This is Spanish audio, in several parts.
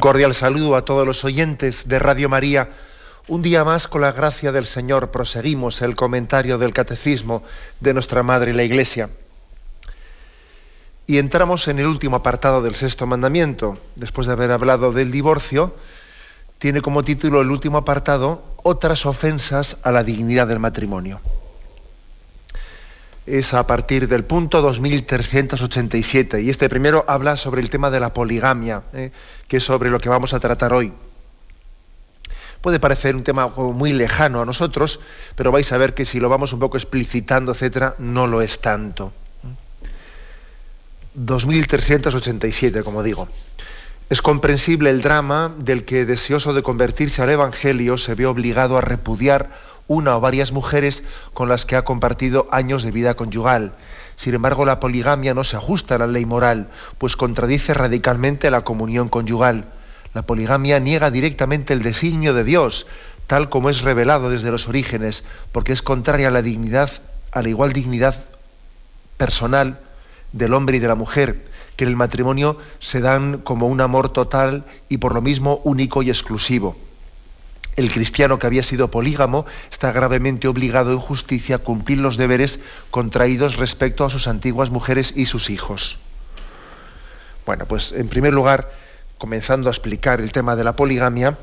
Un cordial saludo a todos los oyentes de Radio María. Un día más, con la gracia del Señor, proseguimos el comentario del Catecismo de nuestra Madre la Iglesia. Y entramos en el último apartado del sexto mandamiento. Después de haber hablado del divorcio, tiene como título el último apartado, Otras ofensas a la dignidad del matrimonio es a partir del punto 2387 y este primero habla sobre el tema de la poligamia, ¿eh? que es sobre lo que vamos a tratar hoy. Puede parecer un tema muy lejano a nosotros, pero vais a ver que si lo vamos un poco explicitando, etcétera, no lo es tanto. 2387, como digo. Es comprensible el drama del que, deseoso de convertirse al Evangelio, se ve obligado a repudiar una o varias mujeres con las que ha compartido años de vida conyugal. Sin embargo, la poligamia no se ajusta a la ley moral, pues contradice radicalmente la comunión conyugal. La poligamia niega directamente el designio de Dios, tal como es revelado desde los orígenes, porque es contraria a la dignidad, a la igual dignidad personal del hombre y de la mujer, que en el matrimonio se dan como un amor total y por lo mismo único y exclusivo. El cristiano que había sido polígamo está gravemente obligado en justicia a cumplir los deberes contraídos respecto a sus antiguas mujeres y sus hijos. Bueno, pues en primer lugar, comenzando a explicar el tema de la poligamia,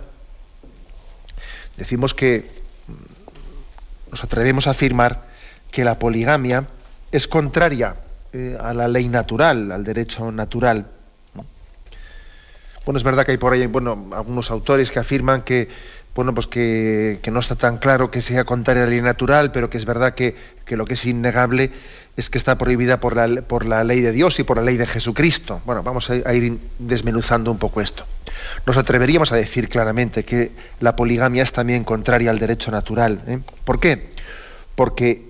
decimos que mm, nos atrevemos a afirmar que la poligamia es contraria eh, a la ley natural, al derecho natural. Bueno, es verdad que hay por ahí bueno, algunos autores que afirman que bueno, pues que, no está tan claro que sea contraria a la ley natural, pero que es verdad que, lo que es innegable es que está prohibida por la, ley de Dios y por la ley de Jesucristo. Bueno, vamos a, ir desmenuzando un poco esto. Nos atreveríamos a decir claramente que la poligamia es también contraria al derecho natural. ¿eh? ¿Por qué? Porque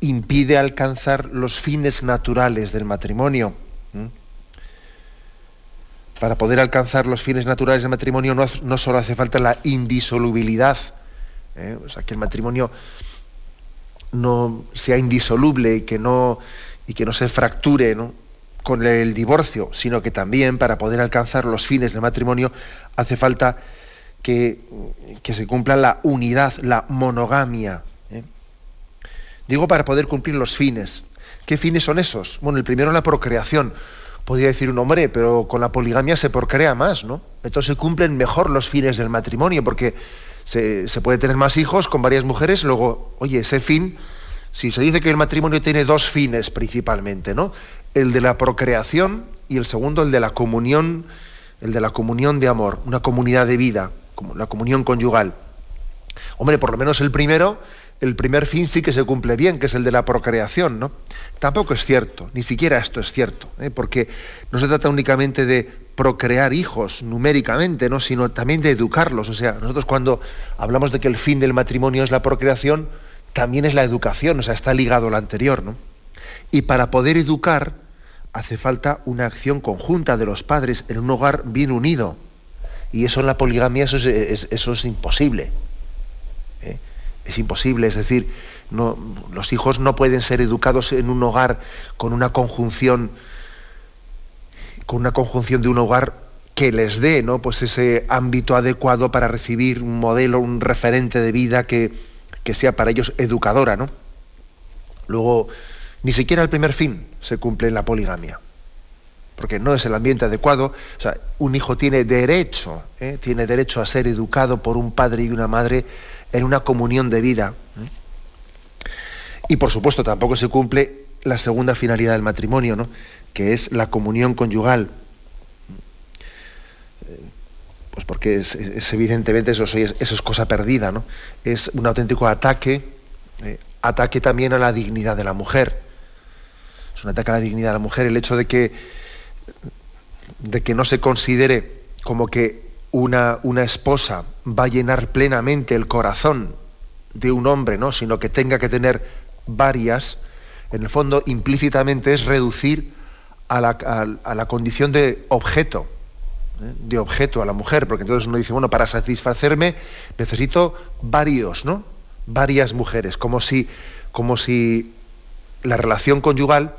impide alcanzar los fines naturales del matrimonio para poder alcanzar los fines naturales del matrimonio no, solo hace falta la indisolubilidad, ¿eh? o sea, que el matrimonio no sea indisoluble y que no, y que no se fracture con el divorcio, sino que también para poder alcanzar los fines del matrimonio hace falta que, se cumpla la unidad, la monogamia. ¿eh? Digo para poder cumplir los fines. ¿Qué fines son esos? Bueno, el primero la procreación podría decir un hombre, pero con la poligamia se procrea más, ¿no? Entonces se cumplen mejor los fines del matrimonio, porque se, puede tener más hijos con varias mujeres, luego, oye, ese fin, si se dice que el matrimonio tiene dos fines principalmente, ¿no? El de la procreación y el segundo el de la comunión, el de la comunión de amor, una comunidad de vida, como la comunión conyugal. Hombre, por lo menos el primero el primer fin sí que se cumple bien, que es el de la procreación, ¿no? Tampoco es cierto, ni siquiera esto es cierto, ¿eh? porque no se trata únicamente de procrear hijos numéricamente, ¿no? sino también de educarlos. O sea, nosotros cuando hablamos de que el fin del matrimonio es la procreación, también es la educación, o sea, está ligado a lo anterior, ¿no? Y para poder educar hace falta una acción conjunta de los padres en un hogar bien unido. Y eso en la poligamia eso es, imposible. ¿eh? Es imposible, es decir, no, los hijos no pueden ser educados en un hogar con una conjunción, con una conjunción de un hogar que les dé ¿no? pues ese ámbito adecuado para recibir un modelo, un referente de vida que, sea para ellos educadora. ¿no? Luego, ni siquiera el primer fin se cumple en la poligamia, porque no es el ambiente adecuado. O sea, un hijo tiene derecho, ¿eh? tiene derecho a ser educado por un padre y una madre en una comunión de vida. ¿eh? Y por supuesto tampoco se cumple la segunda finalidad del matrimonio, ¿no? que es la comunión conyugal. Eh, pues porque es, evidentemente eso, eso, es cosa perdida, ¿no? Es un auténtico ataque, eh, ataque también a la dignidad de la mujer. Es un ataque a la dignidad de la mujer el hecho de que de que no se considere como que una, una esposa va a llenar plenamente el corazón de un hombre, ¿no? sino que tenga que tener varias, en el fondo implícitamente es reducir a la, a la condición de objeto, ¿eh? de objeto a la mujer, porque entonces uno dice, bueno, para satisfacerme necesito varios, ¿no? Varias mujeres, como si, como si la relación conyugal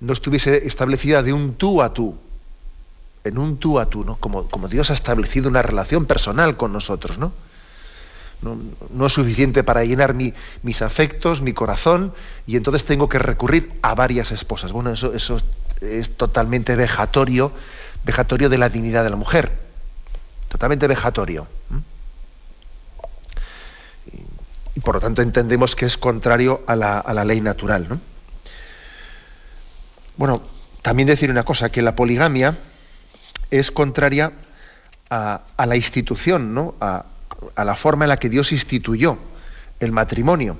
no estuviese establecida de un tú a tú, en un tú a tú, ¿no? Como, como Dios ha establecido una relación personal con nosotros, ¿no? No, es suficiente para llenar mis afectos, mi corazón, y entonces tengo que recurrir a varias esposas. Bueno, eso, eso es totalmente vejatorio, vejatorio de la dignidad de la mujer. Totalmente vejatorio. Y, por lo tanto entendemos que es contrario a la, ley natural. Bueno, también decir una cosa, que la poligamia es contraria a, la institución, ¿no? A, la forma en la que Dios instituyó el matrimonio.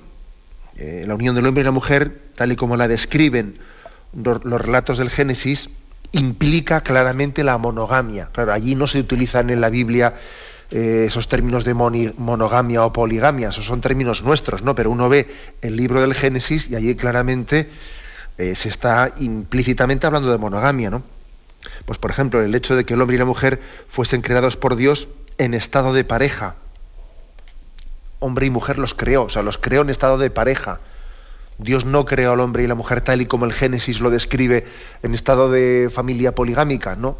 Eh, la unión del hombre y la mujer, tal y como la describen los, relatos del Génesis, implica claramente la monogamia. Claro, allí no se utilizan en la Biblia eh, esos términos de monogamia o poligamia, esos son términos nuestros, ¿no? Pero uno ve el libro del Génesis y allí claramente eh, se está implícitamente hablando de monogamia, ¿no? Pues por ejemplo, el hecho de que el hombre y la mujer fuesen creados por Dios en estado de pareja. Hombre y mujer los creó, o sea, los creó en estado de pareja. Dios no creó al hombre y la mujer tal y como el Génesis lo describe en estado de familia poligámica, no.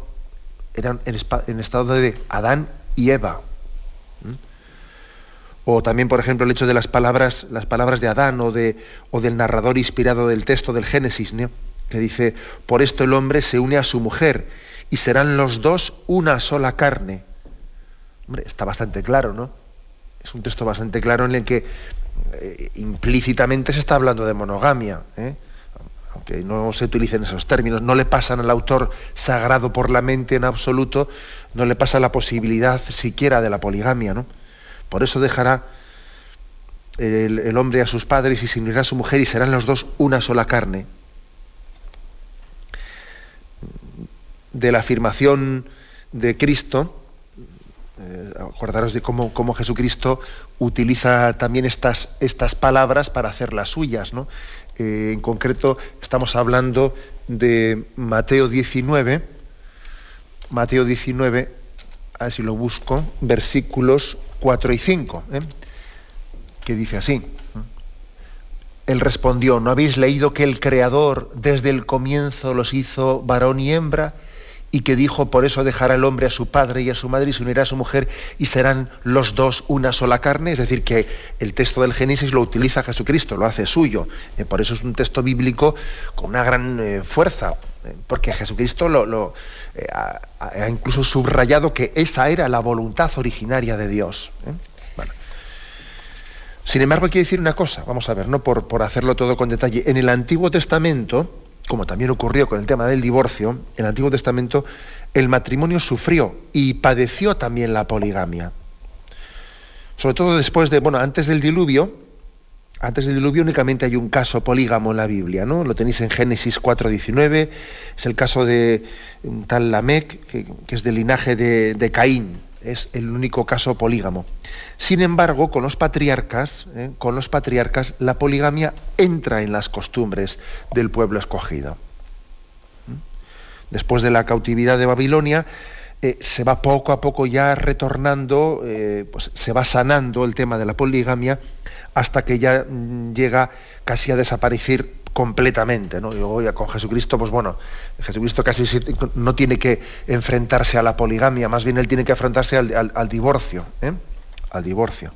Eran en, estado de Adán y Eva. ¿Mm? O también, por ejemplo, el hecho de las palabras, las palabras de Adán o, de, o del narrador inspirado del texto del Génesis, que dice, por esto el hombre se une a su mujer y serán los dos una sola carne. Hombre, está bastante claro, ¿no? Es un texto bastante claro en el que eh, implícitamente se está hablando de monogamia. ¿eh? aunque no se utilicen esos términos, no le pasan al autor sagrado por la mente en absoluto, no le pasa la posibilidad siquiera de la poligamia. ¿no? Por eso dejará el, hombre a sus padres y se unirá a su mujer y serán los dos una sola carne. De la afirmación de Cristo, eh, acordaros de cómo, cómo, Jesucristo utiliza también estas, estas palabras para hacerlas suyas. ¿no? Eh, en concreto, estamos hablando de Mateo 19, Mateo 19, a lo busco, versículos 4 y 5, ¿eh? que dice así. Él respondió, ¿no habéis leído que el Creador desde el comienzo los hizo varón y hembra? Y que dijo, por eso dejará el hombre a su padre y a su madre y se unirá a su mujer y serán los dos una sola carne. Es decir, que el texto del Génesis lo utiliza Jesucristo, lo hace suyo. Eh, por eso es un texto bíblico con una gran eh, fuerza, eh, porque Jesucristo lo, ha, incluso subrayado que esa era la voluntad originaria de Dios. Sin embargo, quiero decir una cosa, vamos a ver, no por hacerlo todo con detalle. En el Antiguo Testamento, como también ocurrió con el tema del divorcio, en el Antiguo Testamento el matrimonio sufrió y padeció también la poligamia. Sobre todo después de, bueno, antes del diluvio, antes del diluvio únicamente hay un caso polígamo en la Biblia, ¿no? Lo tenéis en Génesis 4.19, es el caso de tal Lamec, que, es del linaje de Caín, es el único caso polígamo. Sin embargo, con los patriarcas, ¿eh? con los patriarcas, la poligamia entra en las costumbres del pueblo escogido. ¿Mm? Después de la cautividad de Babilonia, eh, se va poco a poco ya retornando, eh, pues se va sanando el tema de la poligamia hasta que ya mm, llega casi a desaparecer completamente, ¿no? Con Jesucristo, pues bueno, Jesucristo casi no tiene que enfrentarse a la poligamia, más bien él tiene que enfrentarse al, divorcio, ¿eh? al divorcio.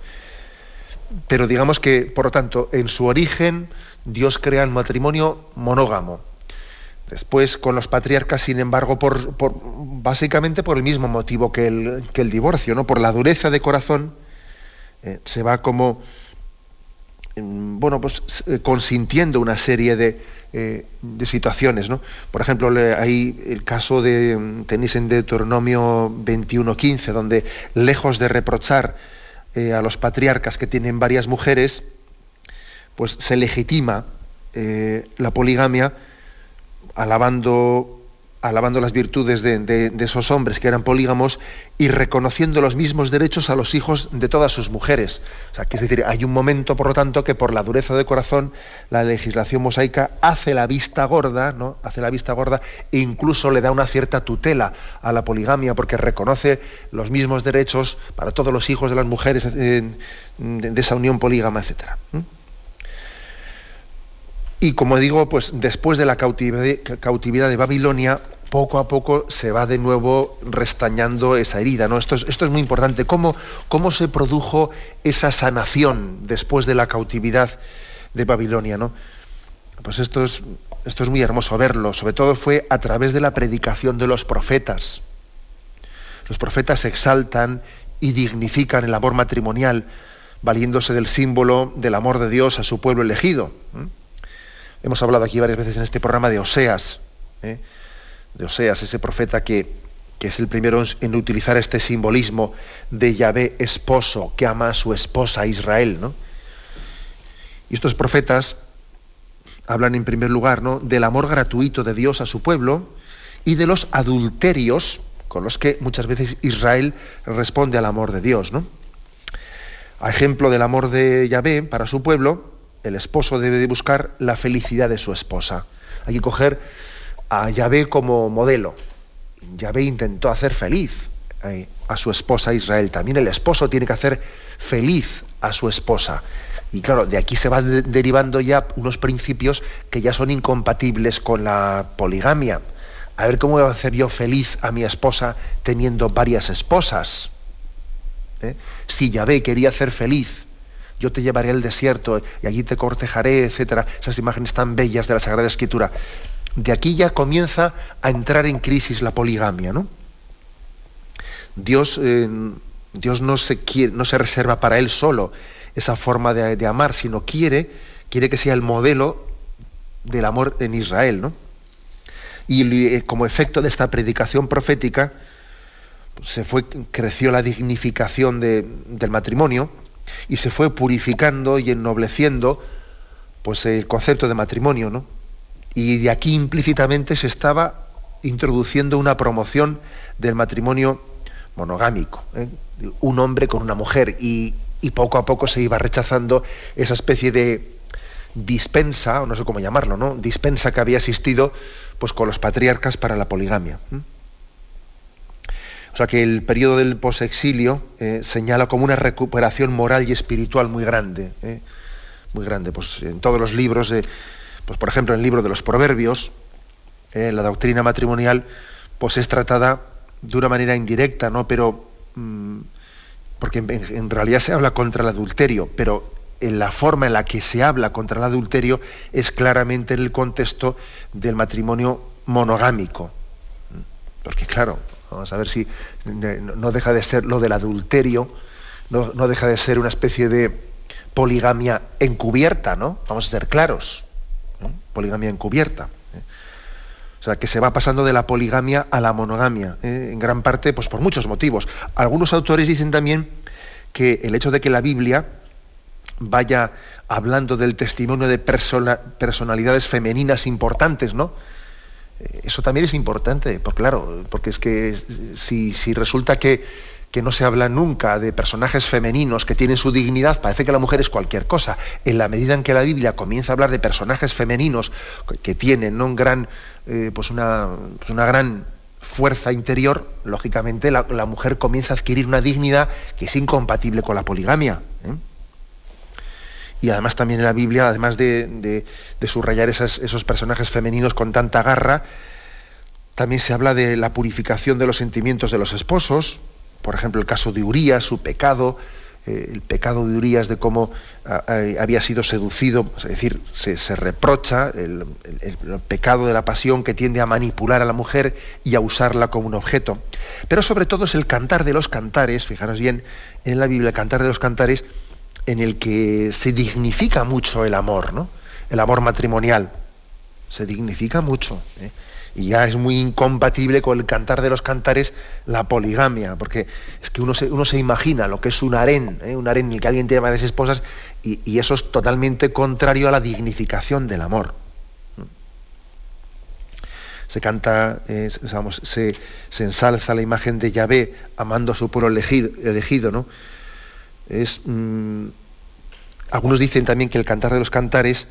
Pero digamos que, por lo tanto, en su origen Dios crea el matrimonio monógamo. Después, con los patriarcas, sin embargo, por, básicamente por el mismo motivo que el, que el, divorcio, ¿no? por la dureza de corazón, eh, se va como bueno, pues eh, consintiendo una serie de, eh, de situaciones. ¿no? Por ejemplo, hay el caso de, tenéis en Deuteronomio 21.15, donde lejos de reprochar eh, a los patriarcas que tienen varias mujeres, pues se legitima la poligamia alabando alabando las virtudes de, esos hombres que eran polígamos y reconociendo los mismos derechos a los hijos de todas sus mujeres. O sea, es decir, hay un momento, por lo tanto, que por la dureza de corazón la legislación mosaica hace la vista gorda, ¿no? Hace la vista gorda e incluso le da una cierta tutela a la poligamia porque reconoce los mismos derechos para todos los hijos de las mujeres de, esa unión polígama, etcétera. Y como digo, pues después de la cautividad, de Babilonia, poco a poco se va de nuevo restañando esa herida. ¿no? Esto, es, esto es muy importante. ¿Cómo, ¿Cómo, se produjo esa sanación después de la cautividad de Babilonia? ¿no? Pues esto es, esto es muy hermoso verlo. Sobre todo fue a través de la predicación de los profetas. Los profetas exaltan y dignifican el amor matrimonial, valiéndose del símbolo del amor de Dios a su pueblo elegido. Hemos hablado aquí varias veces en este programa de Oseas, ¿eh? de Oseas, ese profeta que, que, es el primero en utilizar este simbolismo de Yahvé esposo que ama a su esposa Israel. ¿no? Y estos profetas hablan en primer lugar ¿no? del amor gratuito de Dios a su pueblo y de los adulterios con los que muchas veces Israel responde al amor de Dios. ¿no? A ejemplo del amor de Yahvé para su pueblo, el esposo debe de buscar la felicidad de su esposa. Hay que coger a Yahvé como modelo. Yahvé intentó hacer feliz eh, a su esposa Israel. También el esposo tiene que hacer feliz a su esposa. Y claro, de aquí se van derivando ya unos principios que ya son incompatibles con la poligamia. A ver cómo voy a hacer yo feliz a mi esposa teniendo varias esposas. ¿Eh? Si Yahvé quería hacer feliz yo te llevaré al desierto y allí te cortejaré, etcétera, esas imágenes tan bellas de la Sagrada Escritura. De aquí ya comienza a entrar en crisis la poligamia, ¿no? Dios, eh, Dios no, se reserva para él solo esa forma de, amar, sino quiere, quiere que sea el modelo del amor en Israel, ¿no? Y eh, como efecto de esta predicación profética, se fue, creció la dignificación del matrimonio, y se fue purificando y ennobleciendo pues el concepto de matrimonio, ¿no? Y de aquí implícitamente se estaba introduciendo una promoción del matrimonio monogámico, ¿eh? un hombre con una mujer, y, poco a poco se iba rechazando esa especie de dispensa, o no sé cómo llamarlo, ¿no? Dispensa que había existido pues con los patriarcas para la poligamia. O sea que el periodo del posexilio eh, señala como una recuperación moral y espiritual muy grande, eh, muy grande. Pues en todos los libros, pues por ejemplo en el libro de los Proverbios, eh, la doctrina matrimonial, pues es tratada de una manera indirecta, ¿no? Pero mm, porque en, realidad se habla contra el adulterio, pero en la forma en la que se habla contra el adulterio es claramente en el contexto del matrimonio monogámico. Porque claro, Vamos a ver si no deja de ser lo del adulterio, no, deja de ser una especie de poligamia encubierta, ¿no? Vamos a ser claros. Poligamia encubierta. ¿eh? O sea, que se va pasando de la poligamia a la monogamia, ¿eh? en gran parte pues por muchos motivos. Algunos autores dicen también que el hecho de que la Biblia vaya hablando del testimonio de personalidades femeninas importantes, ¿no? Eso también es importante, porque claro, porque es que si, resulta que, no se habla nunca de personajes femeninos que tienen su dignidad, parece que la mujer es cualquier cosa. En la medida en que la Biblia comienza a hablar de personajes femeninos que tienen un gran, eh, pues una, pues una gran fuerza interior, lógicamente la, mujer comienza a adquirir una dignidad que es incompatible con la poligamia. ¿eh? Y además también en la Biblia, además de, subrayar esos personajes femeninos con tanta garra, también se habla de la purificación de los sentimientos de los esposos, por ejemplo el caso de Urías, su pecado, eh, el pecado de Urías de cómo había sido seducido, es decir, se, reprocha el, pecado de la pasión que tiende a manipular a la mujer y a usarla como un objeto. Pero sobre todo es el cantar de los cantares, fijaros bien, en la Biblia el cantar de los cantares en el que se dignifica mucho el amor, ¿no? El amor matrimonial. Se dignifica mucho. ¿eh? Y ya es muy incompatible con el cantar de los cantares la poligamia, porque es que uno se, se imagina lo que es un harén, ¿eh? un harén en el que alguien tiene varias esposas, y, y eso es totalmente contrario a la dignificación del amor. se canta, se, ensalza la imagen de Yahvé amando a su pueblo elegido, elegido ¿no? Es, mm, algunos dicen también que el cantar de los cantares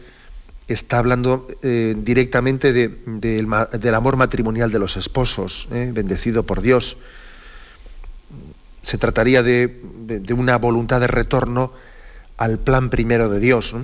está hablando eh, directamente del amor matrimonial de los esposos, ¿eh? bendecido por Dios. Se trataría de, una voluntad de retorno al plan primero de Dios.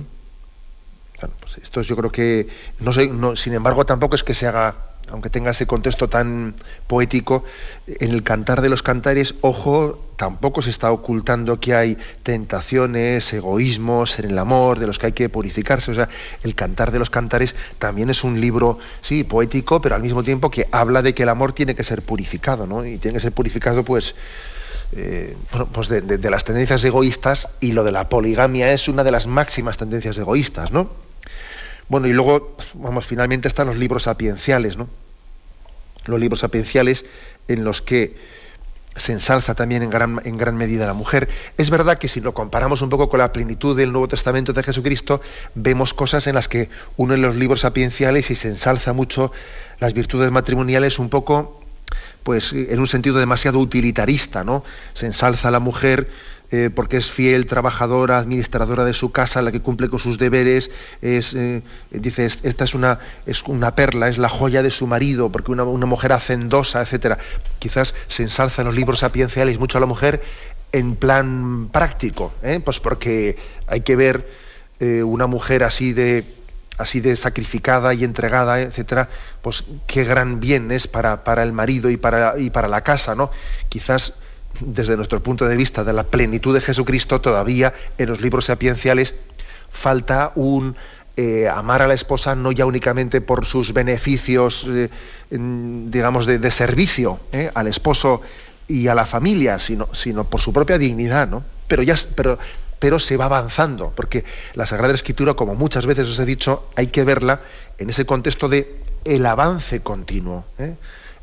Pues esto yo creo que, no sé, sin embargo, tampoco es que se haga aunque tenga ese contexto tan poético, en el cantar de los cantares, ojo, tampoco se está ocultando que hay tentaciones, egoísmos en el amor, de los que hay que purificarse. O sea, el cantar de los cantares también es un libro, sí, poético, pero al mismo tiempo que habla de que el amor tiene que ser purificado, ¿no? Y tiene que ser purificado, pues, eh, pues de, de las tendencias egoístas, y lo de la poligamia es una de las máximas tendencias egoístas, ¿no? Bueno, y luego, vamos, finalmente están los libros sapienciales, ¿no? Los libros sapienciales en los que se ensalza también en gran, en gran medida la mujer. Es verdad que si lo comparamos un poco con la plenitud del Nuevo Testamento de Jesucristo, vemos cosas en las que uno en los libros sapienciales y se ensalza mucho las virtudes matrimoniales un poco, pues en un sentido demasiado utilitarista, ¿no? Se ensalza la mujer eh, porque es fiel, trabajadora, administradora de su casa, la que cumple con sus deberes, es, eh, dice, esta es una, es una perla, es la joya de su marido, porque una, mujer hacendosa, etc. Quizás se ensalza en los libros sapienciales mucho a la mujer en plan práctico, ¿eh? pues porque hay que ver una mujer así de así de sacrificada y entregada, etcétera, pues qué gran bien es para, para el marido y para, y para la casa, ¿no? Quizás desde nuestro punto de vista de la plenitud de Jesucristo, todavía en los libros sapienciales falta un eh, amar a la esposa no ya únicamente por sus beneficios, eh, digamos, de, servicio eh, al esposo y a la familia, sino, sino por su propia dignidad, ¿no? Pero, ya, pero, pero se va avanzando, porque la Sagrada Escritura, como muchas veces os he dicho, hay que verla en ese contexto de el avance continuo,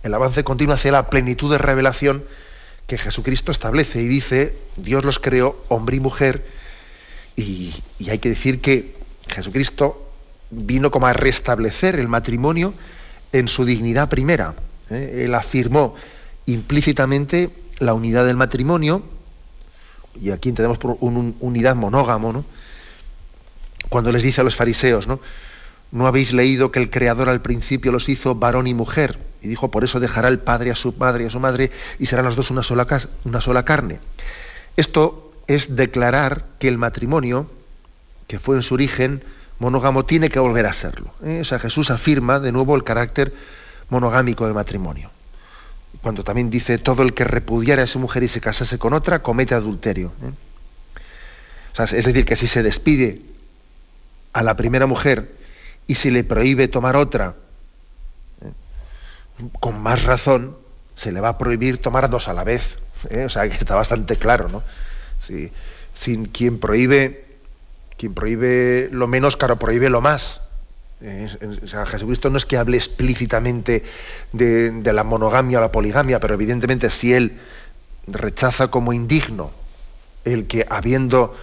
el avance continuo hacia la plenitud de revelación que Jesucristo establece y dice, Dios los creó hombre y mujer, y, hay que decir que Jesucristo vino como a restablecer el matrimonio en su dignidad primera. ¿eh? Él afirmó implícitamente la unidad del matrimonio, y aquí entendemos por unidad monógamo, ¿no? cuando les dice a los fariseos, ¿no? ¿No habéis leído que el Creador al principio los hizo varón y mujer? Y dijo, por eso dejará el padre a su padre y a su madre y serán los dos una sola, carne. Esto es declarar que el matrimonio, que fue en su origen monógamo, tiene que volver a serlo. ¿eh? O sea, Jesús afirma de nuevo el carácter monogámico del matrimonio. Cuando también dice, todo el que repudiara a su mujer y se casase con otra, comete adulterio. ¿eh? es decir, que si se despide a la primera mujer y si le prohíbe tomar otra, con más razón se le va a prohibir tomar dos a la vez. ¿eh? O sea, que está bastante claro, ¿no? Si, quien prohíbe, quien prohíbe lo menos, claro, prohíbe lo más. O sea, Jesucristo no es que hable explícitamente de, de la monogamia o la poligamia, pero evidentemente si él rechaza como indigno el que habiendo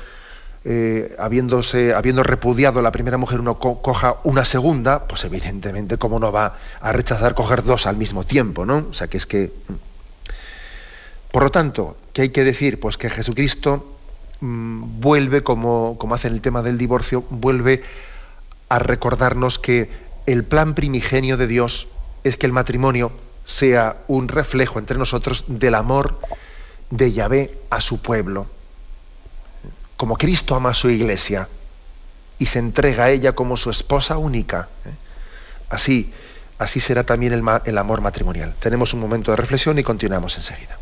eh, habiéndose, habiendo repudiado la primera mujer, uno coja una segunda, pues evidentemente, ¿cómo no va a rechazar coger dos al mismo tiempo? ¿no? O sea, que es que. Mm. Por lo tanto, ¿qué hay que decir? Pues que Jesucristo mm, vuelve, como, como hace en el tema del divorcio, vuelve a recordarnos que el plan primigenio de Dios es que el matrimonio sea un reflejo entre nosotros del amor de Yahvé a su pueblo como Cristo ama a su iglesia y se entrega a ella como su esposa única. ¿eh? Así, así será también el, el amor matrimonial. Tenemos un momento de reflexión y continuamos enseguida.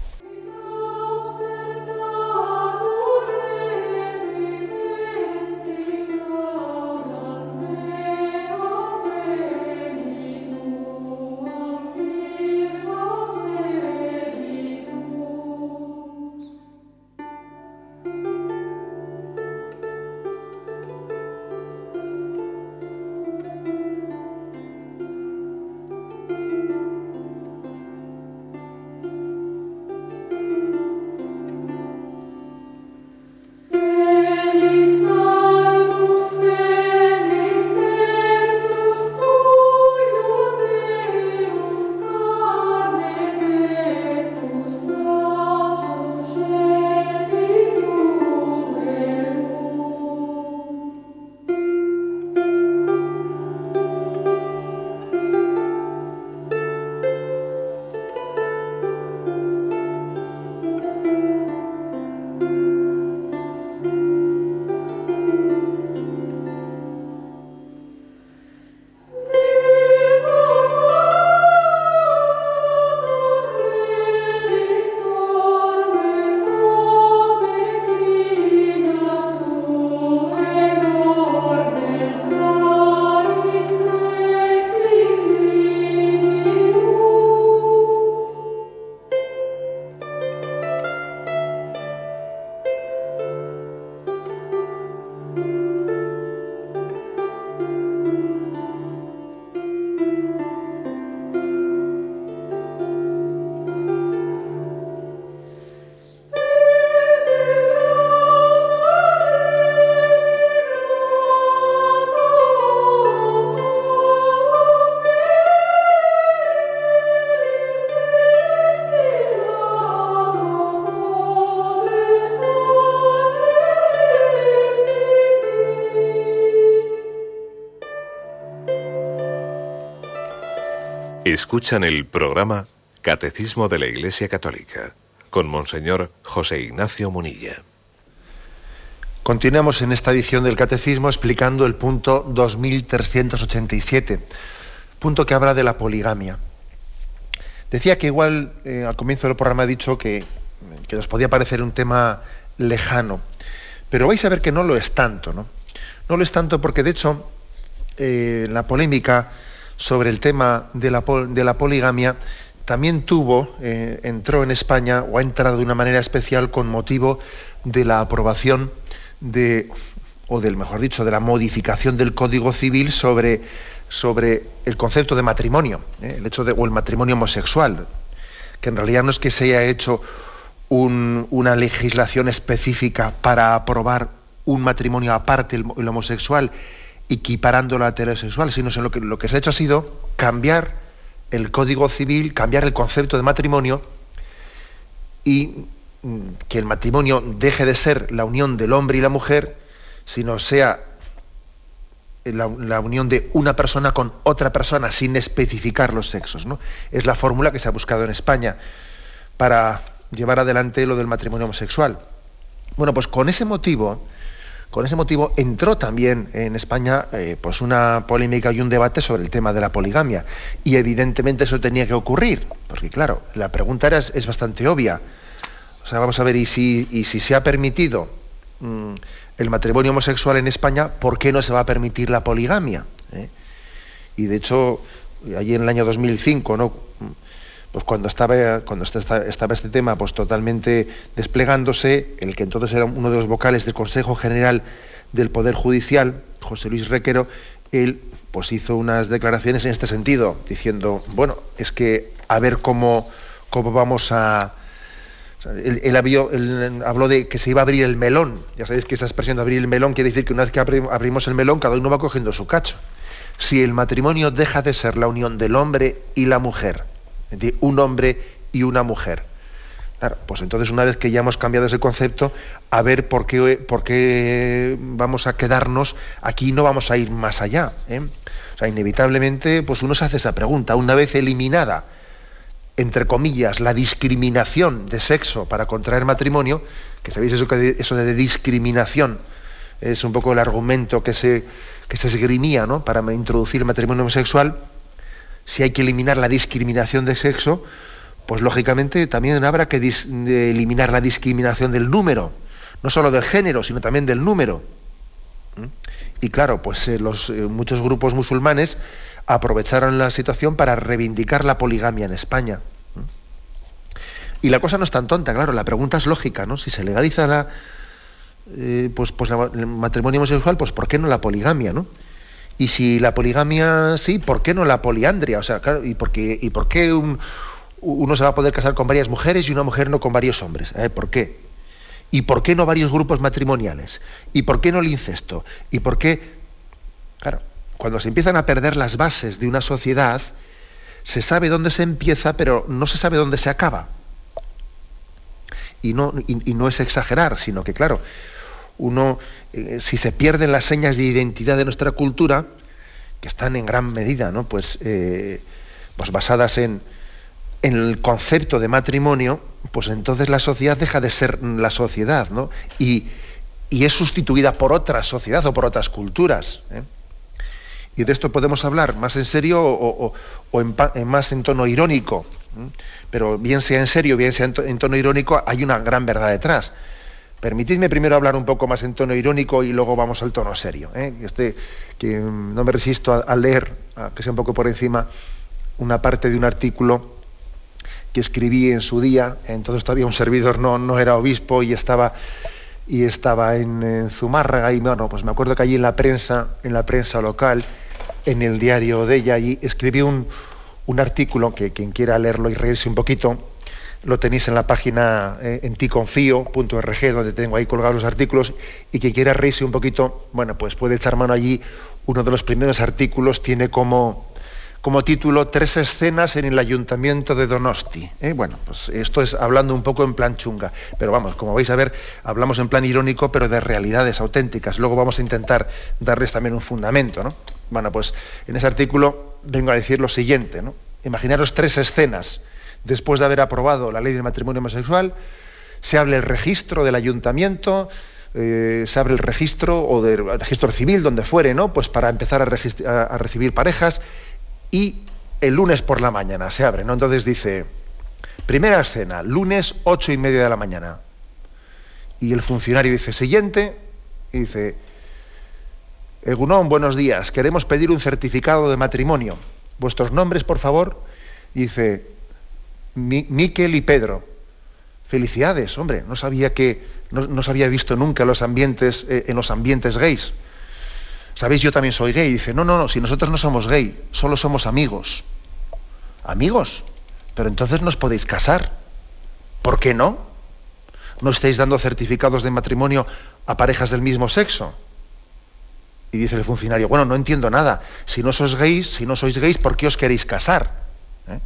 Escuchan el programa Catecismo de la Iglesia Católica con Monseñor José Ignacio Munilla. Continuamos en esta edición del Catecismo explicando el punto 2387, punto que habla de la poligamia. Decía que igual eh, al comienzo del programa he dicho que, que nos podía parecer un tema lejano, pero vais a ver que no lo es tanto, ¿no? No lo es tanto porque de hecho eh, la polémica sobre el tema de la, de la poligamia también tuvo, eh, entró en España o ha entrado de una manera especial con motivo de la aprobación de, o del mejor dicho, de la modificación del Código Civil sobre, sobre el concepto de matrimonio, eh, el hecho de, o el matrimonio homosexual, que en realidad no es que se haya hecho una legislación específica para aprobar un matrimonio aparte, el homosexual, equiparando la heterosexual, sino que lo, que lo que se ha hecho ha sido cambiar el código civil, cambiar el concepto de matrimonio y mm, que el matrimonio deje de ser la unión del hombre y la mujer, sino sea la, la, unión de una persona con otra persona sin especificar los sexos. ¿no? Es la fórmula que se ha buscado en España para llevar adelante lo del matrimonio homosexual. Bueno, pues con ese motivo, con ese motivo entró también en España eh, pues una polémica y un debate sobre el tema de la poligamia. Y evidentemente eso tenía que ocurrir, porque claro, la pregunta era, es bastante obvia. O sea, vamos a ver, y si, y si se ha permitido mmm, el matrimonio homosexual en España, ¿por qué no se va a permitir la poligamia? ¿Eh? Y de hecho, allí en el año 2005, ¿no? Pues cuando estaba, cuando estaba este tema pues totalmente desplegándose, el que entonces era uno de los vocales del Consejo General del Poder Judicial, José Luis Requero, él pues hizo unas declaraciones en este sentido, diciendo, bueno, es que a ver cómo, cómo vamos a... él, habló de que se iba a abrir el melón. Ya sabéis que esa expresión de abrir el melón quiere decir que una vez que abrimos el melón, cada uno va cogiendo su cacho. Si el matrimonio deja de ser la unión del hombre y la mujer, de un hombre y una mujer. Claro, pues entonces una vez que ya hemos cambiado ese concepto, a ver por qué, por qué vamos a quedarnos aquí, no vamos a ir más allá. ¿eh? O sea, inevitablemente, pues uno se hace esa pregunta, una vez eliminada, entre comillas, la discriminación de sexo para contraer matrimonio, que sabéis eso, que, eso de discriminación, es un poco el argumento que se, que se esgrimía ¿no? para introducir matrimonio homosexual, si hay que eliminar la discriminación de sexo, pues lógicamente también habrá que eliminar la discriminación del número, no solo del género, sino también del número. Y claro, pues eh, los, eh, muchos grupos musulmanes aprovecharon la situación para reivindicar la poligamia en España. Y la cosa no es tan tonta, claro, la pregunta es lógica, ¿no? Si se legaliza la, eh, pues, pues la, el matrimonio homosexual, pues ¿por qué no la poligamia, no? Y si la poligamia sí, ¿por qué no la poliandria? O sea, claro, ¿y por qué, y por qué un, uno se va a poder casar con varias mujeres y una mujer no con varios hombres? ¿Eh? ¿Por qué? ¿Y por qué no varios grupos matrimoniales? ¿Y por qué no el incesto? ¿Y por qué? Claro, cuando se empiezan a perder las bases de una sociedad, se sabe dónde se empieza, pero no se sabe dónde se acaba. Y no, y no es exagerar, sino que, claro, uno, eh, si se pierden las señas de identidad de nuestra cultura, que están en gran medida, ¿no? pues, eh, pues basadas en, en, el concepto de matrimonio, pues entonces la sociedad deja de ser la sociedad, ¿no? Y, y es sustituida por otra sociedad o por otras culturas. ¿eh? Y de esto podemos hablar más en serio o, o, o en, más en tono irónico. Pero bien sea en serio, bien sea en tono irónico, hay una gran verdad detrás. Permitidme primero hablar un poco más en tono irónico y luego vamos al tono serio. ¿eh? Este, que no me resisto a, leer, que sea un poco por encima, una parte de un artículo que escribí en su día. Entonces todavía un servidor no, no era obispo y estaba y estaba en, en, Zumárraga y bueno, pues me acuerdo que allí en la prensa, en la prensa local, en el diario de ella, allí escribí un artículo que quien quiera leerlo y reírse un poquito, lo tenéis en la página eh, en ticonfío.org, donde tengo ahí colgados los artículos, y que quiera reírse un poquito, bueno, pues puede echar mano allí. Uno de los primeros artículos tiene como, como título Tres escenas en el ayuntamiento de Donosti. ¿eh? Bueno, pues esto es hablando un poco en plan chunga, pero vamos, como vais a ver, hablamos en plan irónico, pero de realidades auténticas. Luego vamos a intentar darles también un fundamento, ¿no? Bueno, pues en ese artículo vengo a decir lo siguiente, ¿no? Imaginaros tres escenas. Después de haber aprobado la ley del matrimonio homosexual, se abre el registro del ayuntamiento, eh, se abre el registro o del registro civil, donde fuere, ¿no? Pues para empezar a, recibir parejas y el lunes por la mañana se abre, ¿no? Entonces dice, primera escena, lunes ocho y media de la mañana. Y el funcionario dice, siguiente, y dice, Egunón, buenos días, queremos pedir un certificado de matrimonio. Vuestros nombres, por favor. dice, Miquel y Pedro. Felicidades, hombre, no sabía que, no, se había visto nunca los ambientes, eh, en los ambientes gays. Sabéis, yo también soy gay. dice, no, no, no, si nosotros no somos gay, solo somos amigos. ¿Amigos? Pero entonces nos podéis casar. ¿Por qué no? ¿No estáis dando certificados de matrimonio a parejas del mismo sexo? Y dice el funcionario, bueno, no entiendo nada. Si no sois gays, si no sois gays, ¿por qué os queréis casar? ¿Eh?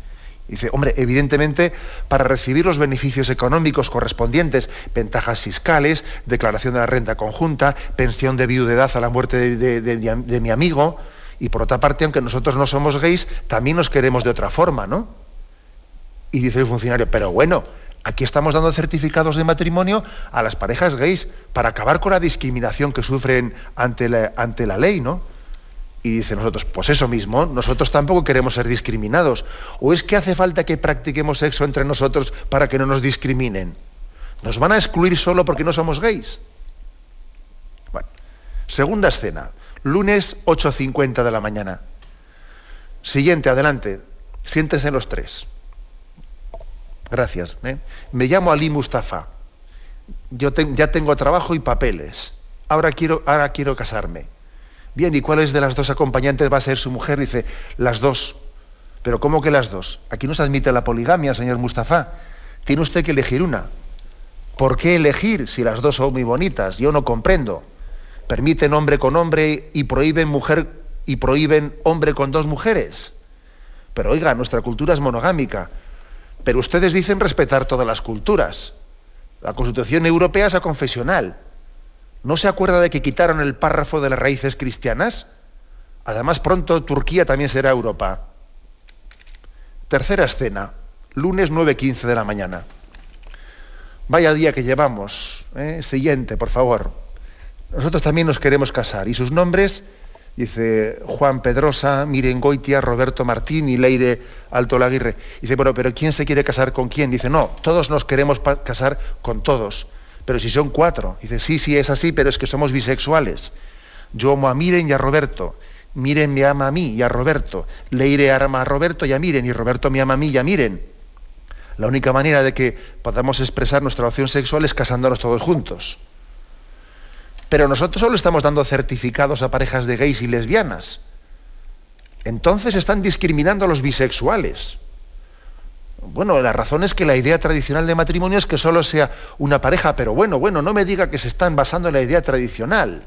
Dice, hombre, evidentemente para recibir los beneficios económicos correspondientes, ventajas fiscales, declaración de la renta conjunta, pensión de viudedad a la muerte de, mi amigo, y por otra parte, aunque nosotros no somos gays, también nos queremos de otra forma, ¿no? Y dice el funcionario, pero bueno, Aquí estamos dando certificados de matrimonio a las parejas gays para acabar con la discriminación que sufren ante la, ante la ley, ¿no? Y dice nosotros, pues eso mismo, nosotros tampoco queremos ser discriminados. ¿O es que hace falta que practiquemos sexo entre nosotros para que no nos discriminen? ¿Nos van a excluir solo porque no somos gays? Bueno, segunda escena, lunes 8.50 de la mañana. Siguiente, adelante, siéntense los tres. Gracias. ¿eh? Me llamo Ali Mustafa. Yo ya tengo trabajo y papeles. Ahora quiero, ahora quiero casarme. Bien, ¿y cuáles de las dos acompañantes va a ser su mujer? Dice, las dos. Pero ¿cómo que las dos? Aquí no se admite la poligamia, señor Mustafa. Tiene usted que elegir una. ¿Por qué elegir si las dos son muy bonitas? Yo no comprendo. Permiten hombre con hombre y prohíben mujer y prohíben hombre con dos mujeres. Pero oiga, nuestra cultura es monogámica. Pero ustedes dicen respetar todas las culturas. La Constitución Europea es confesional. ¿No se acuerda de que quitaron el párrafo de las raíces cristianas? Además, pronto Turquía también será Europa. Tercera escena, lunes 9.15 de la mañana. Vaya día que llevamos. ¿eh? Siguiente, por favor. Nosotros también nos queremos casar. ¿Y sus nombres? dice Juan Pedrosa, Miren Goitia, Roberto Martín y Leire Alto Laguirre. Dice, bueno, pero ¿quién se quiere casar con quién? Dice, no, todos nos queremos casar con todos. Pero si son cuatro. Dice, sí, sí, es así, pero es que somos bisexuales. Yo amo a Miren y a Roberto. Miren me ama a mí y a Roberto. Leire ama a Roberto y a Miren. Y Roberto me ama a mí y a Miren. La única manera de que podamos expresar nuestra opción sexual es casándonos todos juntos. Pero nosotros solo estamos dando certificados a parejas de gays y lesbianas. Entonces están discriminando a los bisexuales. Bueno, la razón es que la idea tradicional de matrimonio es que solo sea una pareja, pero bueno, bueno, no me diga que se están basando en la idea tradicional.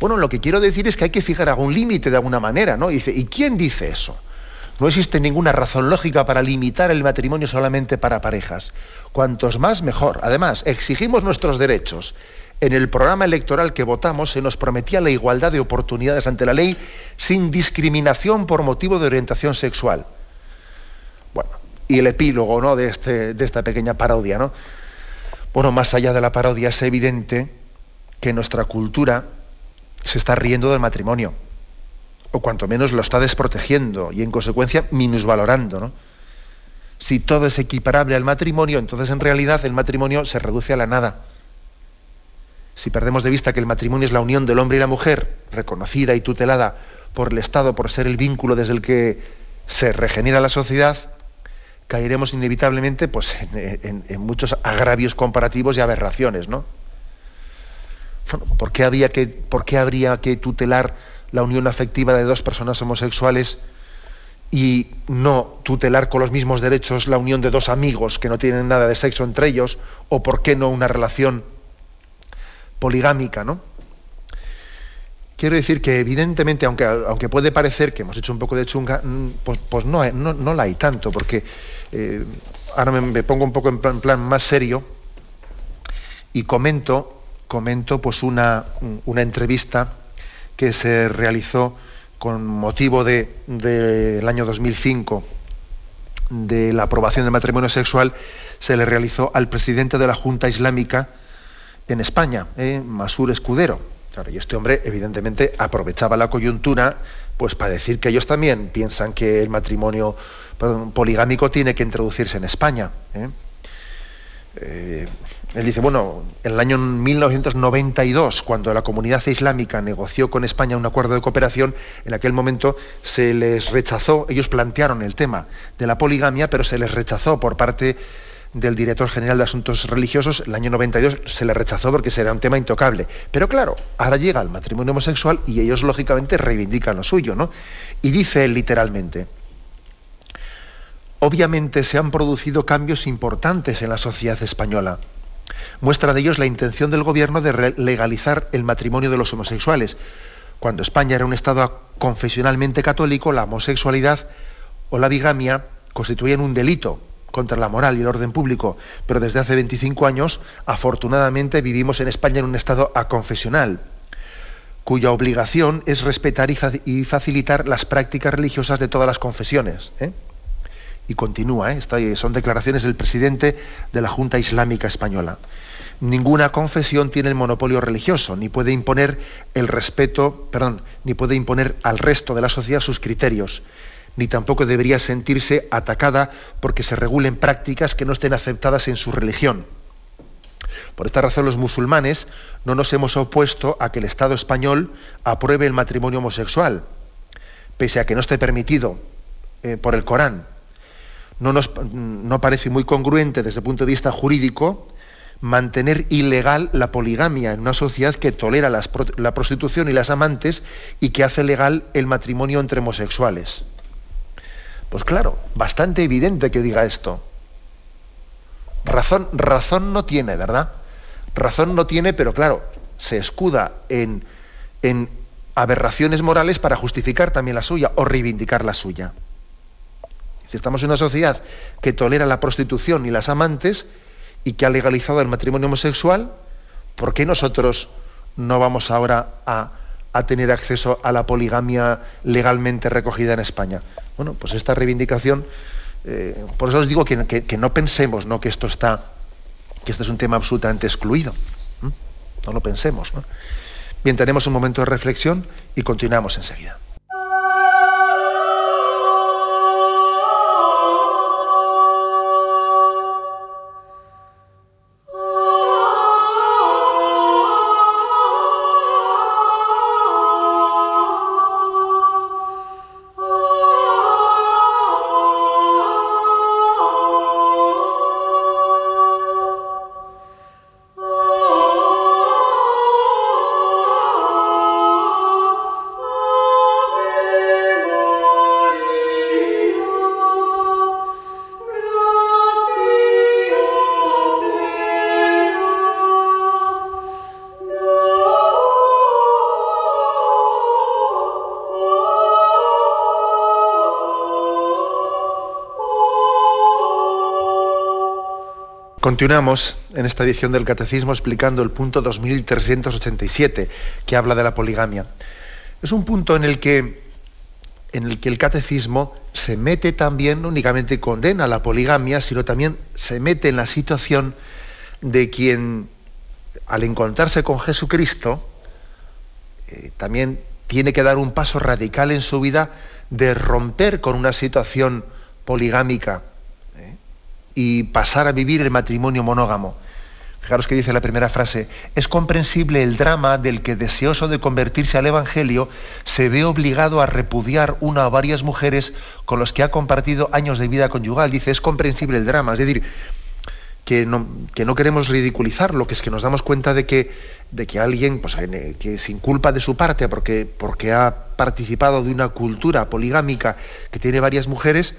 Bueno, lo que quiero decir es que hay que fijar algún límite de alguna manera, ¿no? dice, ¿y quién dice eso? No existe ninguna razón lógica para limitar el matrimonio solamente para parejas. Cuantos más, mejor. Además, exigimos nuestros derechos. En el programa electoral que votamos se nos prometía la igualdad de oportunidades ante la ley sin discriminación por motivo de orientación sexual. Bueno, y el epílogo ¿no? de, este, de esta pequeña parodia. ¿no? Bueno, más allá de la parodia es evidente que nuestra cultura se está riendo del matrimonio o cuanto menos lo está desprotegiendo y en consecuencia minusvalorando. ¿no? Si todo es equiparable al matrimonio, entonces en realidad el matrimonio se reduce a la nada. Si perdemos de vista que el matrimonio es la unión del hombre y la mujer, reconocida y tutelada por el Estado por ser el vínculo desde el que se regenera la sociedad, caeremos inevitablemente pues, en, muchos agravios comparativos y aberraciones. ¿no? ¿por, qué había que, ¿Por qué habría que tutelar la unión afectiva de dos personas homosexuales y no tutelar con los mismos derechos la unión de dos amigos que no tienen nada de sexo entre ellos, o por qué no una relación poligámica, ¿no? Quiero decir que evidentemente, aunque, aunque puede parecer que hemos hecho un poco de chunga, mm, pues, pues no, no, la hay tanto, porque eh, ahora me, pongo un poco en plan, más serio y comento, comento pues una, una entrevista que se realizó con motivo del de, año 2005 de la aprobación del matrimonio sexual, se le realizó al presidente de la Junta Islámica en España, eh, Masur Escudero. Y este hombre, evidentemente, aprovechaba la coyuntura pues para decir que ellos también piensan que el matrimonio poligámico tiene que introducirse en España. ¿eh? Eh, él dice, bueno, en el año 1992, cuando la comunidad islámica negoció con España un acuerdo de cooperación, en aquel momento se les rechazó, ellos plantearon el tema de la poligamia, pero se les rechazó por parte del director general de Asuntos Religiosos, el año 92 se les rechazó porque será un tema intocable. Pero claro, ahora llega el matrimonio homosexual y ellos lógicamente reivindican lo suyo, ¿no? Y dice literalmente, obviamente se han producido cambios importantes en la sociedad española. Muestra de ellos la intención del gobierno de legalizar el matrimonio de los homosexuales. Cuando España era un Estado confesionalmente católico, la homosexualidad o la bigamia constituían un delito contra la moral y el orden público, pero desde hace 25 años, afortunadamente, vivimos en España en un Estado aconfesional, cuya obligación es respetar y facilitar las prácticas religiosas de todas las confesiones. ¿eh? y continúa, ¿eh? son declaraciones del presidente de la Junta Islámica Española. Ninguna confesión tiene el monopolio religioso, ni puede imponer el respeto, perdón, ni puede imponer al resto de la sociedad sus criterios, ni tampoco debería sentirse atacada porque se regulen prácticas que no estén aceptadas en su religión. Por esta razón los musulmanes no nos hemos opuesto a que el Estado español apruebe el matrimonio homosexual, pese a que no esté permitido eh, por el Corán no nos no parece muy congruente desde el punto de vista jurídico mantener ilegal la poligamia en una sociedad que tolera la prostitución y las amantes y que hace legal el matrimonio entre homosexuales. Pues claro, bastante evidente que diga esto. Razón, razón no tiene, ¿verdad? Razón no tiene, pero claro, se escuda en, en aberraciones morales para justificar también la suya o reivindicar la suya. Si estamos en una sociedad que tolera la prostitución y las amantes y que ha legalizado el matrimonio homosexual, ¿por qué nosotros no vamos ahora a, tener acceso a la poligamia legalmente recogida en España? Bueno, pues esta reivindicación, eh, por eso os digo que, no pensemos ¿no? que esto está, que este es un tema absolutamente excluido. No lo pensemos. Bien, tenemos un momento de reflexión y continuamos enseguida. Continuamos en esta edición del Catecismo explicando el punto 2387 que habla de la poligamia. Es un punto en el que, en el, que el Catecismo se mete también, no únicamente condena la poligamia, sino también se mete en la situación de quien, al encontrarse con Jesucristo, eh, también tiene que dar un paso radical en su vida de romper con una situación poligámica y pasar a vivir el matrimonio monógamo. Fijaros que dice la primera frase, es comprensible el drama del que deseoso de convertirse al Evangelio se ve obligado a repudiar una o varias mujeres con los que ha compartido años de vida conyugal. Dice, es comprensible el drama, es decir, que no, que no queremos ridiculizarlo, que es que nos damos cuenta de que, de que alguien, pues, que sin culpa de su parte, porque, porque ha participado de una cultura poligámica que tiene varias mujeres,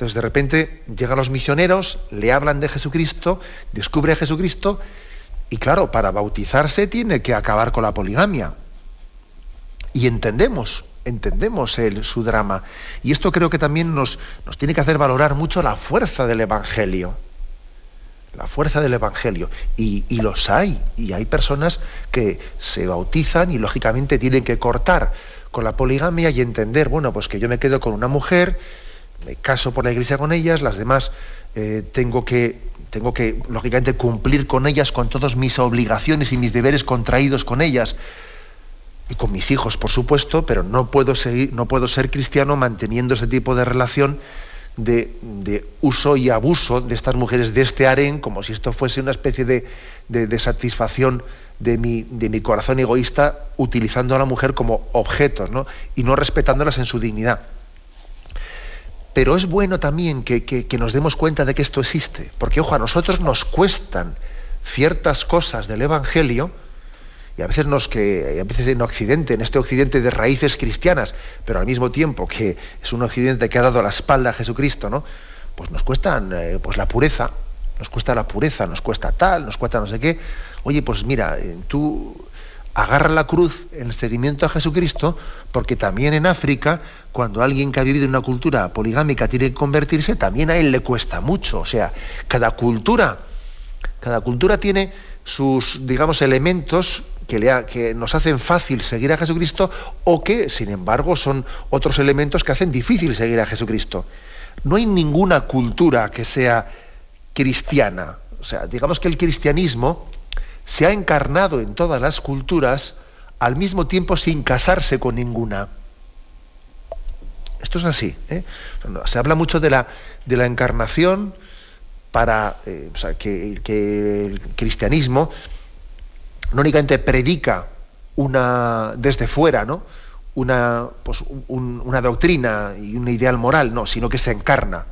entonces de repente llegan los misioneros, le hablan de Jesucristo, descubre a Jesucristo y claro, para bautizarse tiene que acabar con la poligamia. Y entendemos, entendemos el, su drama. Y esto creo que también nos, nos tiene que hacer valorar mucho la fuerza del Evangelio. La fuerza del Evangelio. Y, y los hay. Y hay personas que se bautizan y lógicamente tienen que cortar con la poligamia y entender, bueno, pues que yo me quedo con una mujer, me caso por la iglesia con ellas, las demás eh, tengo que tengo que lógicamente cumplir con ellas con todas mis obligaciones y mis deberes contraídos con ellas y con mis hijos, por supuesto, pero no puedo seguir, no puedo ser cristiano manteniendo ese tipo de relación de, uso y abuso de estas mujeres de este harén, como si esto fuese una especie de, de satisfacción de mi, de mi, corazón egoísta, utilizando a la mujer como objetos ¿no? y no respetándolas en su dignidad. Pero es bueno también que, que, nos demos cuenta de que esto existe, porque ojo, a nosotros nos cuestan ciertas cosas del Evangelio, y a veces nos que a veces en Occidente, en este Occidente de raíces cristianas, pero al mismo tiempo que es un Occidente que ha dado la espalda a Jesucristo, ¿no? Pues nos cuestan eh, pues la pureza, nos cuesta la pureza, nos cuesta tal, nos cuesta no sé qué. Oye, pues mira, eh, tú agarra la cruz en seguimiento a Jesucristo, porque también en África, cuando alguien que ha vivido en una cultura poligámica tiene que convertirse, también a él le cuesta mucho. O sea, cada cultura, cada cultura tiene sus, digamos, elementos que, que nos hacen fácil seguir a Jesucristo o que, sin embargo, son otros elementos que hacen difícil seguir a Jesucristo. No hay ninguna cultura que sea cristiana. O sea, digamos que el cristianismo se ha encarnado en todas las culturas al mismo tiempo sin casarse con ninguna. Esto es así. ¿eh? Se habla mucho de la, de la encarnación para eh, que, el cristianismo no únicamente predica una desde fuera, ¿no? Una, pues, una doctrina y un ideal moral, no, sino que se encarna,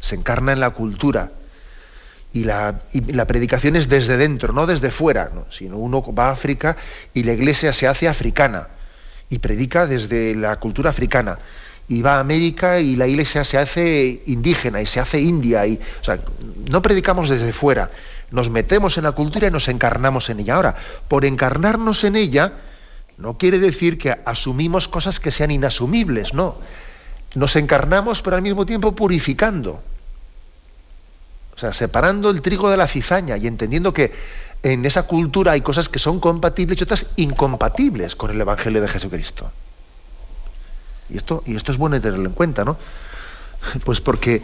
se encarna en la cultura. Y la, predicación es desde dentro, no desde fuera, sino uno va a África y la iglesia se hace africana y predica desde la cultura africana. Y va a América y la iglesia se hace indígena y se hace india. Y, no predicamos desde fuera, nos metemos en la cultura y nos encarnamos en ella. Ahora, por encarnarnos en ella, no quiere decir que asumimos cosas que sean inasumibles, no. Nos encarnamos, pero al mismo tiempo purificando. O sea, separando el trigo de la cizaña y entendiendo que en esa cultura hay cosas que son compatibles y otras incompatibles con el Evangelio de Jesucristo. Y esto, y esto es bueno tenerlo en cuenta, ¿no? Pues porque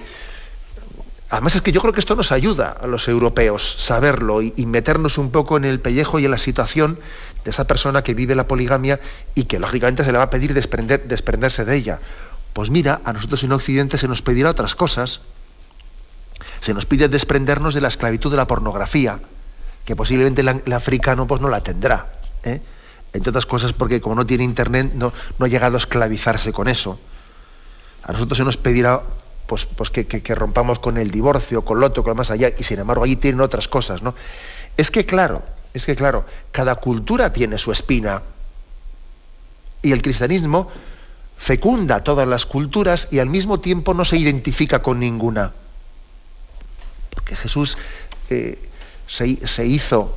además es que yo creo que esto nos ayuda a los europeos saberlo y, meternos un poco en el pellejo y en la situación de esa persona que vive la poligamia y que lógicamente se le va a pedir desprender, desprenderse de ella. Pues mira, a nosotros en Occidente se nos pedirá otras cosas se nos pide desprendernos de la esclavitud de la pornografía, que posiblemente el, africano pues, no la tendrá. ¿eh? Entre otras cosas porque como no tiene internet no, ha llegado a esclavizarse con eso. A nosotros se nos pedirá pues, pues que, rompamos con el divorcio, con lo otro, con lo más allá, y sin embargo allí tienen otras cosas. ¿no? Es que claro, es que claro, cada cultura tiene su espina. Y el cristianismo fecunda todas las culturas y al mismo tiempo no se identifica con ninguna porque Jesús eh, se, hizo,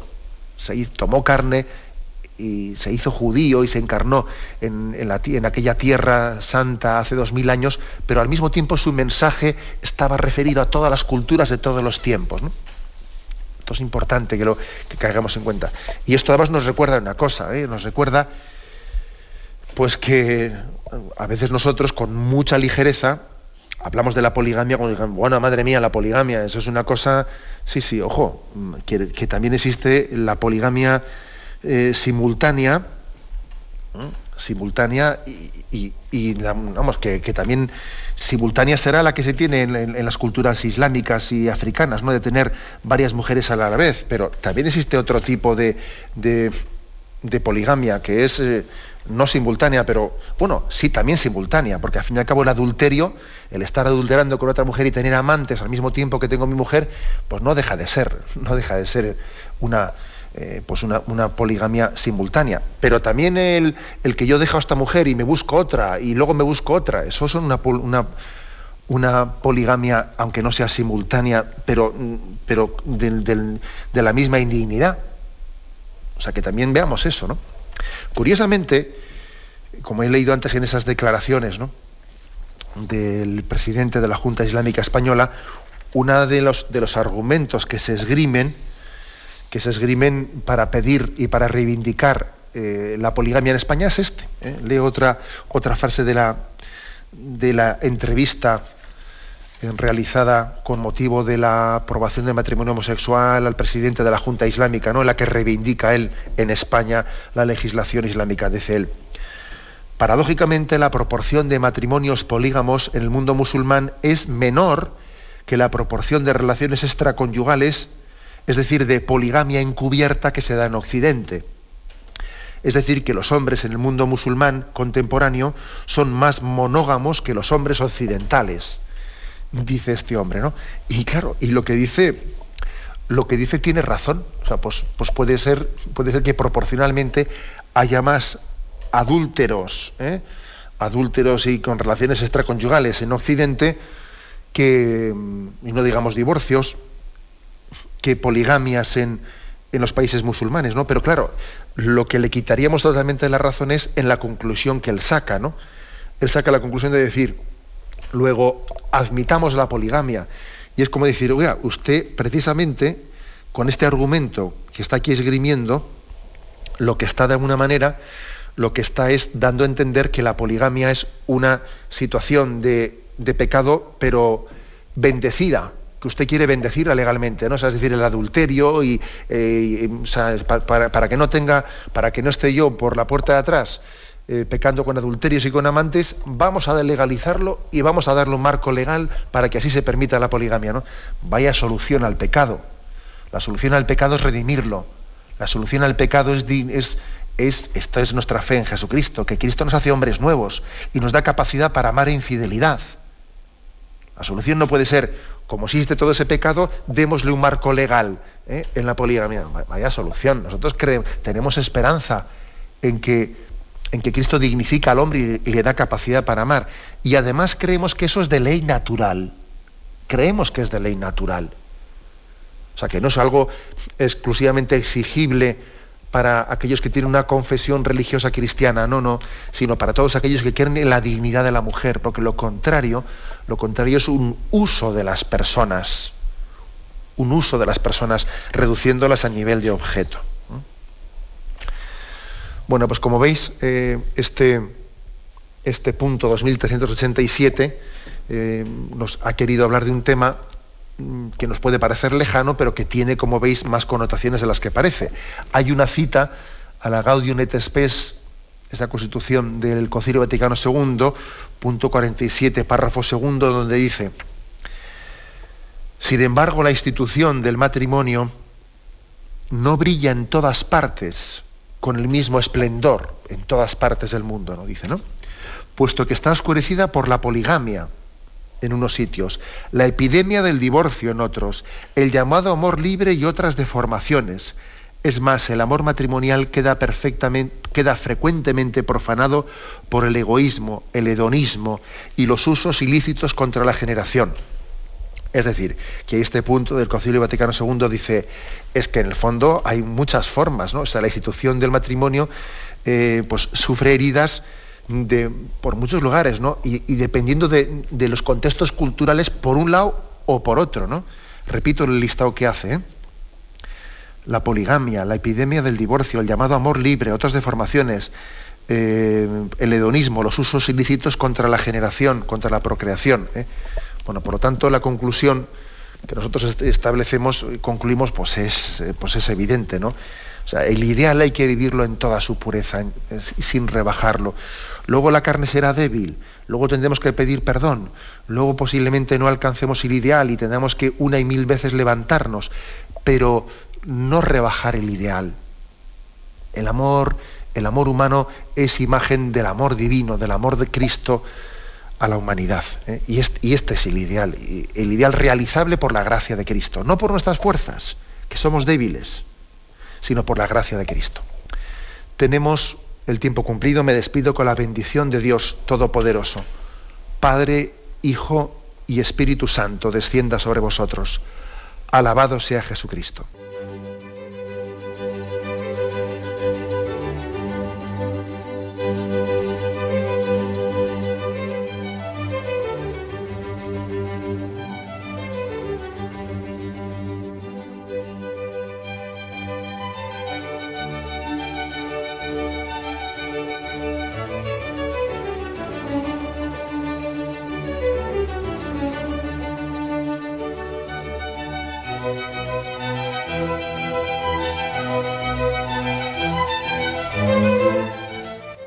se tomó carne y se hizo judío y se encarnó en, en, aquella tierra santa hace dos mil años, pero al mismo tiempo su mensaje estaba referido a todas las culturas de todos los tiempos. Esto es importante que lo que caigamos en cuenta. Y esto además nos recuerda una cosa, ¿eh? nos recuerda pues que a veces nosotros con mucha ligereza hablamos de la poligamia como bueno, madre mía, la poligamia, eso es una cosa, sí, sí, ojo, que, también existe la poligamia eh, simultánea, simultánea y, vamos, que, también simultánea será la que se tiene en, las culturas islámicas y africanas, ¿no? De tener varias mujeres a la vez, pero también existe otro tipo de, de, poligamia, que es eh, no simultánea, pero bueno, sí también simultánea, porque al fin y al cabo el adulterio, el estar adulterando con otra mujer y tener amantes al mismo tiempo que tengo mi mujer, pues no deja de ser, no deja de ser una, eh, pues una, poligamia simultánea. Pero también el, el, que yo dejo a esta mujer y me busco otra y luego me busco otra, eso son una, una, una poligamia, aunque no sea simultánea, pero, pero de la misma indignidad. O sea que también veamos eso, ¿no? Curiosamente, como he leído antes en esas declaraciones del presidente de la Junta Islámica Española, uno de los, de los argumentos que se esgrimen, que se esgrimen para pedir y para reivindicar eh, la poligamia en España es este. ¿eh? Leo otra, otra frase de la, de la entrevista realizada con motivo de la aprobación del matrimonio homosexual al presidente de la Junta Islámica, ¿no? en la que reivindica él en España la legislación islámica, dice él. Paradójicamente, la proporción de matrimonios polígamos en el mundo musulmán es menor que la proporción de relaciones extraconyugales, es decir, de poligamia encubierta que se da en Occidente. Es decir, que los hombres en el mundo musulmán contemporáneo son más monógamos que los hombres occidentales dice este hombre, ¿no? Y claro, y lo que dice, lo que dice tiene razón. O sea, pues, pues puede ser, puede ser que proporcionalmente haya más adúlteros, ¿eh? adúlteros y con relaciones extraconyugales en Occidente que, y no digamos divorcios, que poligamias en, en los países musulmanes, ¿no? Pero claro, lo que le quitaríamos totalmente la razón es en la conclusión que él saca, ¿no? Él saca la conclusión de decir, Luego, admitamos la poligamia. Y es como decir, oiga, usted precisamente con este argumento que está aquí esgrimiendo, lo que está de alguna manera, lo que está es dando a entender que la poligamia es una situación de, pecado, pero bendecida, que usted quiere bendecirla legalmente, ¿no? es decir, el adulterio y, eh, para, que no tenga, para que no esté yo por la puerta de atrás eh, pecando con adulterios y con amantes, vamos a legalizarlo y vamos a darle un marco legal para que así se permita la poligamia. ¿no? Vaya solución al pecado. La solución al pecado es redimirlo. La solución al pecado es, es, es, esta es nuestra fe en Jesucristo, que Cristo nos hace hombres nuevos y nos da capacidad para amar en fidelidad. La solución no puede ser, como existe todo ese pecado, démosle un marco legal ¿eh? en la poligamia. Vaya solución. Nosotros tenemos esperanza en que en que Cristo dignifica al hombre y le da capacidad para amar. Y además creemos que eso es de ley natural. Creemos que es de ley natural. O sea, que no es algo exclusivamente exigible para aquellos que tienen una confesión religiosa cristiana, no, no, sino para todos aquellos que quieren la dignidad de la mujer, porque lo contrario, lo contrario es un uso de las personas, un uso de las personas, reduciéndolas a nivel de objeto. Bueno, pues como veis, eh, este, este punto 2387 eh, nos ha querido hablar de un tema mm, que nos puede parecer lejano, pero que tiene, como veis, más connotaciones de las que parece. Hay una cita a la Gaudium et Spes, esa constitución del Concilio Vaticano II, punto 47, párrafo segundo, donde dice, sin embargo, la institución del matrimonio no brilla en todas partes con el mismo esplendor en todas partes del mundo, ¿no? Dice, ¿no? Puesto que está oscurecida por la poligamia en unos sitios, la epidemia del divorcio en otros, el llamado amor libre y otras deformaciones. Es más, el amor matrimonial queda perfectamente, queda frecuentemente profanado por el egoísmo, el hedonismo y los usos ilícitos contra la generación. Es decir, que este punto del Concilio Vaticano II dice, es que en el fondo hay muchas formas, ¿no? O sea, la institución del matrimonio eh, pues sufre heridas por muchos lugares, ¿no? Y, dependiendo de, los contextos culturales, por un lado o por otro, ¿no? Repito el listado que hace, ¿eh? La poligamia, la epidemia del divorcio, el llamado amor libre, otras deformaciones, eh, el hedonismo, los usos ilícitos contra la generación, contra la procreación. Bueno, por lo tanto, la conclusión que nosotros establecemos, concluimos, pues es, eh, pues es evidente, ¿no? O sea, el ideal hay que vivirlo en toda su pureza, sin rebajarlo. Luego la carne será débil, luego tendremos que pedir perdón, luego posiblemente no alcancemos el ideal y tendremos que una y mil veces levantarnos, pero no rebajar el ideal. El amor, el amor humano es imagen del amor divino, del amor de Cristo a la humanidad. ¿eh? Y, este, y, este, es el ideal, el ideal realizable por la gracia de Cristo, no por nuestras fuerzas, que somos débiles, sino por la gracia de Cristo. Tenemos el tiempo cumplido, me despido con la bendición de Dios Todopoderoso. Padre, Hijo y Espíritu Santo, descienda sobre vosotros. Alabado sea Jesucristo.